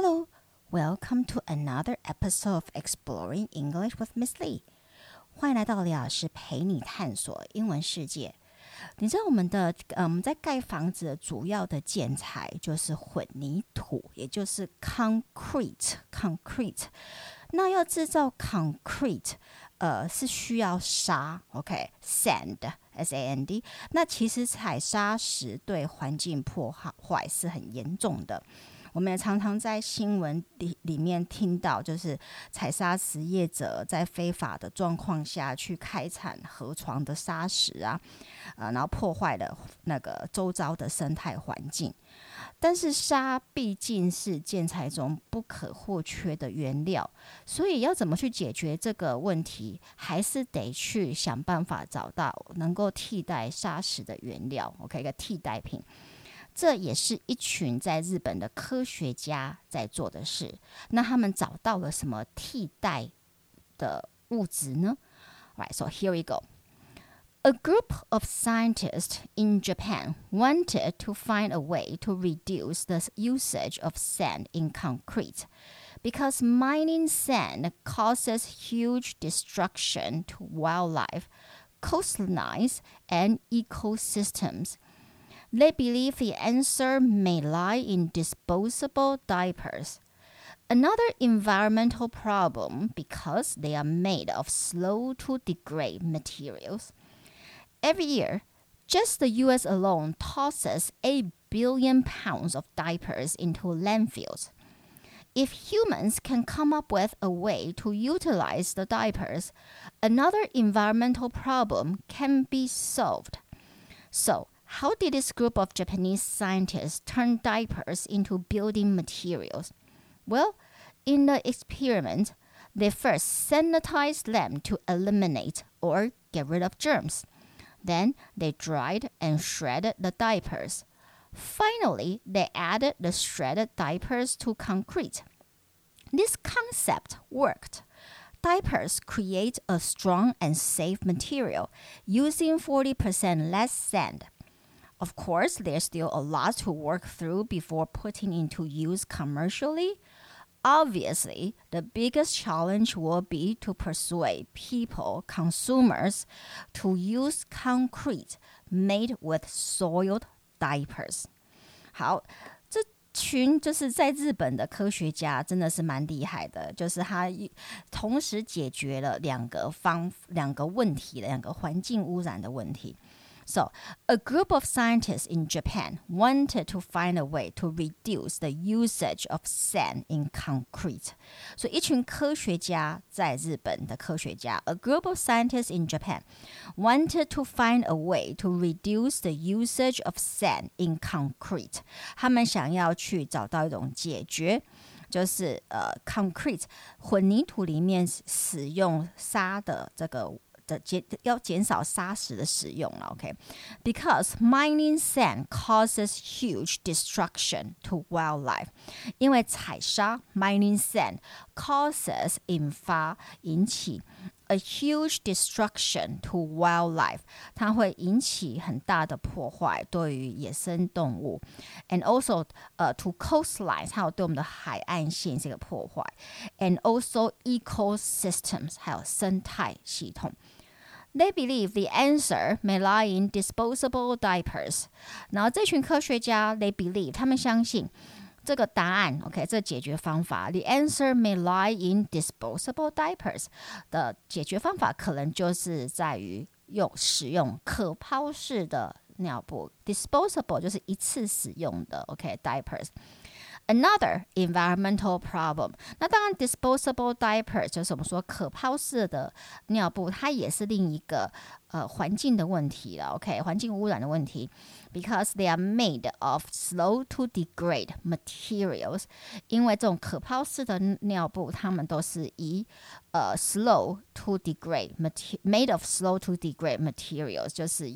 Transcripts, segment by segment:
Hello, welcome to another episode of Exploring English with Miss Lee. 欢迎来到李老师陪你探索英文世界。你知道我们的呃我们在盖房子的主要的建材就是混凝土，也就是 concrete concrete。那要制造 concrete，呃是需要沙，OK，sand s a n d。那其实采砂石对环境破坏是很严重的。我们也常常在新闻里里面听到，就是采砂石业者在非法的状况下去开采河床的砂石啊，呃，然后破坏了那个周遭的生态环境。但是砂毕竟是建材中不可或缺的原料，所以要怎么去解决这个问题，还是得去想办法找到能够替代砂石的原料。OK，一个替代品。这也是一群在日本的科学家在做的事。那他们找到了什么替代的物质呢？Right, so here we go. A group of scientists in Japan wanted to find a way to reduce the usage of sand in concrete because mining sand causes huge destruction to wildlife, coastlines, and ecosystems. They believe the answer may lie in disposable diapers. Another environmental problem because they are made of slow to degrade materials. Every year, just the US alone tosses 8 billion pounds of diapers into landfills. If humans can come up with a way to utilize the diapers, another environmental problem can be solved. So, how did this group of Japanese scientists turn diapers into building materials? Well, in the experiment, they first sanitized them to eliminate or get rid of germs. Then they dried and shredded the diapers. Finally, they added the shredded diapers to concrete. This concept worked. Diapers create a strong and safe material using 40% less sand. Of course, there's still a lot to work through before putting into use commercially. Obviously, the biggest challenge will be to persuade people, consumers, to use concrete made with soiled diapers. 好，这群就是在日本的科学家真的是蛮厉害的，就是他同时解决了两个方两个问题，两个环境污染的问题。 so, a group of scientists in Japan wanted to find a way to reduce the usage of sand in concrete. So, 一群科学家在日本的科学家，a group of scientists in Japan wanted to find a way to reduce the usage of sand in concrete. 他们想要去找到一种解决。就是呃，concrete 混凝土里面使用沙的这个 的减要减少砂石的使用了，OK？Because mining sand causes huge destruction to wildlife，因为采砂 mining sand causes 引发引起 a huge destruction to wildlife，它会引起很大的破坏对于野生动物，and also 呃 to coastlines，还有对我们的海岸线这个破坏，and also ecosystems，还有生态系统。 They believe the answer may lie in disposable diapers。然后这群科学家，they believe 他们相信这个答案，OK，这解决方法，the answer may lie in disposable diapers 的解决方法可能就是在于用使用可抛式的尿布，disposable 就是一次使用的，OK，diapers。Another environmental problem，那当然，disposable diaper 就是我们说可抛式的尿布，它也是另一个呃环境的问题了。OK，环境污染的问题，because they are made of slow to degrade materials，因为这种可抛式的尿布，它们都是以呃 slow to degrade made of slow to degrade materials，就是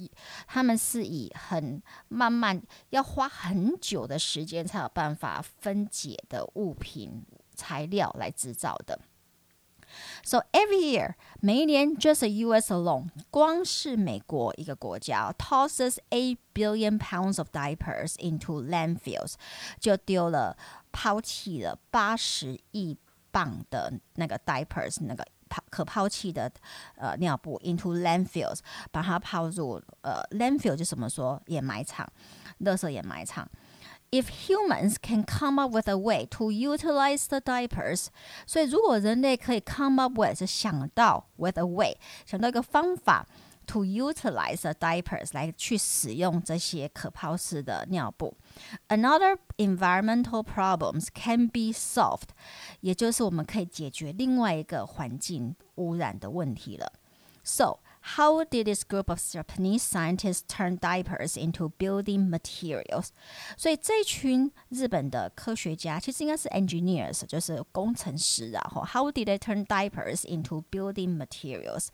它们是以很慢慢要花很久的时间才有办法。分解的物品材料来制造的。So every year，每一年，just the U.S. alone，光是美国一个国家，tosses eight billion pounds of diapers into landfills，就丢了 抛弃了八十亿磅的那个 diapers 那个抛可抛弃的呃尿布 into landfills，把它抛入呃 landfill 就怎么说掩埋场，垃圾掩埋场。 If humans can come up with a way to utilize the diapers，所以如果人类可以 come up with 想到 with a way 想到一个方法 to utilize the diapers 来去使用这些可抛式的尿布，another environmental problems can be solved，也就是我们可以解决另外一个环境污染的问题了。 So how did this group of Japanese scientists turn diapers into building materials？所以这群日本的科学家其实应该是 engineers，就是工程师啊。How did they turn diapers into building materials？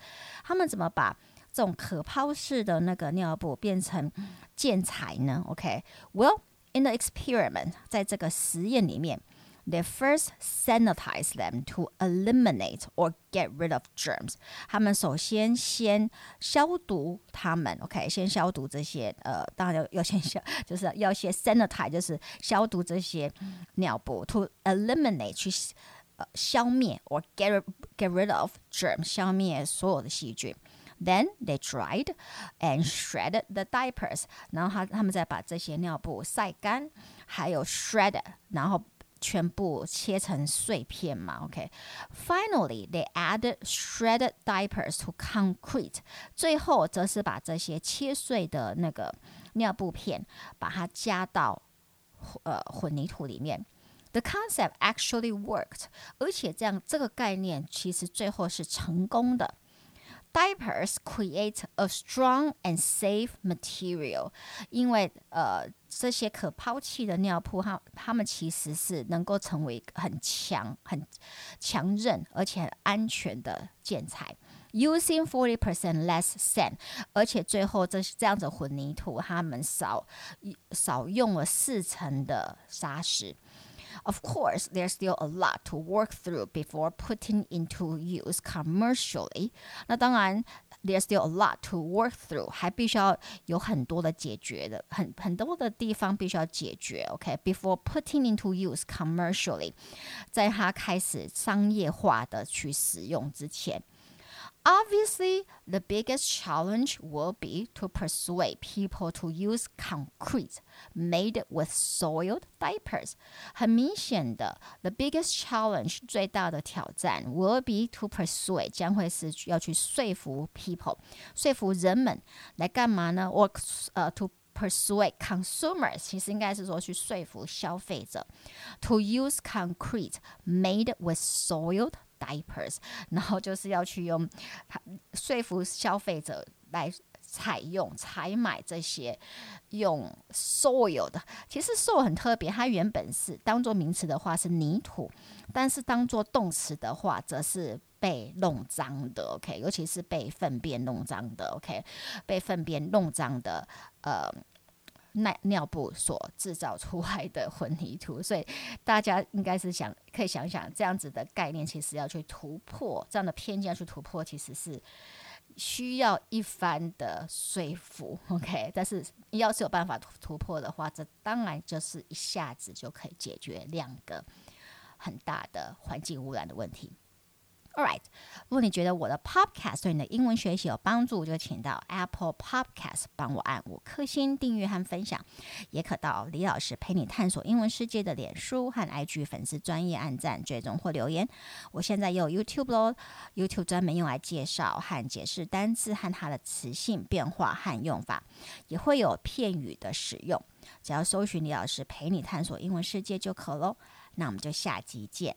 他们怎么把这种可抛式的那个尿布变成建材呢？OK，Well、okay? in the experiment，在这个实验里面。 they first sanitize them to eliminate or get rid of germs。他们首先先消毒它们，OK，先消毒这些呃，当然要要先消，就是要先 sanitize，就是消毒这些尿布，to eliminate 去呃消灭 or get get rid of germs，消灭所有的细菌。Then they dried and shredded the diapers，然后他他们再把这些尿布晒干，还有 shredded，然后 全部切成碎片嘛，OK。Finally, they added shredded diapers to concrete。最后则是把这些切碎的那个尿布片，把它加到呃混凝土里面。The concept actually worked，而且这样这个概念其实最后是成功的。Diapers create a strong and safe material，因为呃这些可抛弃的尿布，它它们其实是能够成为很强、很强韧而且很安全的建材。Using forty percent less sand，而且最后这是这样子混凝土，他们少少用了四成的砂石。Of course, there's still a lot to work through before putting into use commercially. 那当然，there's still a lot to work through，还必须要有很多的解决的，很很多的地方必须要解决。OK，before、okay? putting into use commercially，在它开始商业化的去使用之前。 Obviously, the biggest challenge will be to persuade people to use concrete made with soiled diapers. 很明显的，the biggest challenge 最大的挑战 will be to persuade 将会是要去说服 people，说服人们来干嘛呢？或呃 to persuade consumers，其实应该是说去说服消费者，to use concrete made with soiled diapers，然后就是要去用说服消费者来采用、采买这些用 soil 的。其实 soil 很特别，它原本是当做名词的话是泥土，但是当做动词的话，则是被弄脏的。OK，尤其是被粪便弄脏的。OK，被粪便弄脏的，呃。尿尿布所制造出来的混凝土，所以大家应该是想可以想想这样子的概念，其实要去突破这样的偏见，去突破其实是需要一番的说服。OK，但是要是有办法突突破的话，这当然就是一下子就可以解决两个很大的环境污染的问题。Alright，如果你觉得我的 Podcast 对你的英文学习有帮助，就请到 Apple Podcast 帮我按五颗星订阅和分享，也可到李老师陪你探索英文世界的脸书和 IG 粉丝专业按赞、追踪或留言。我现在有 YouTube 咯 y o u t u b e 专门用来介绍和解释单词和它的词性变化和用法，也会有片语的使用。只要搜寻李老师陪你探索英文世界就可喽。那我们就下集见。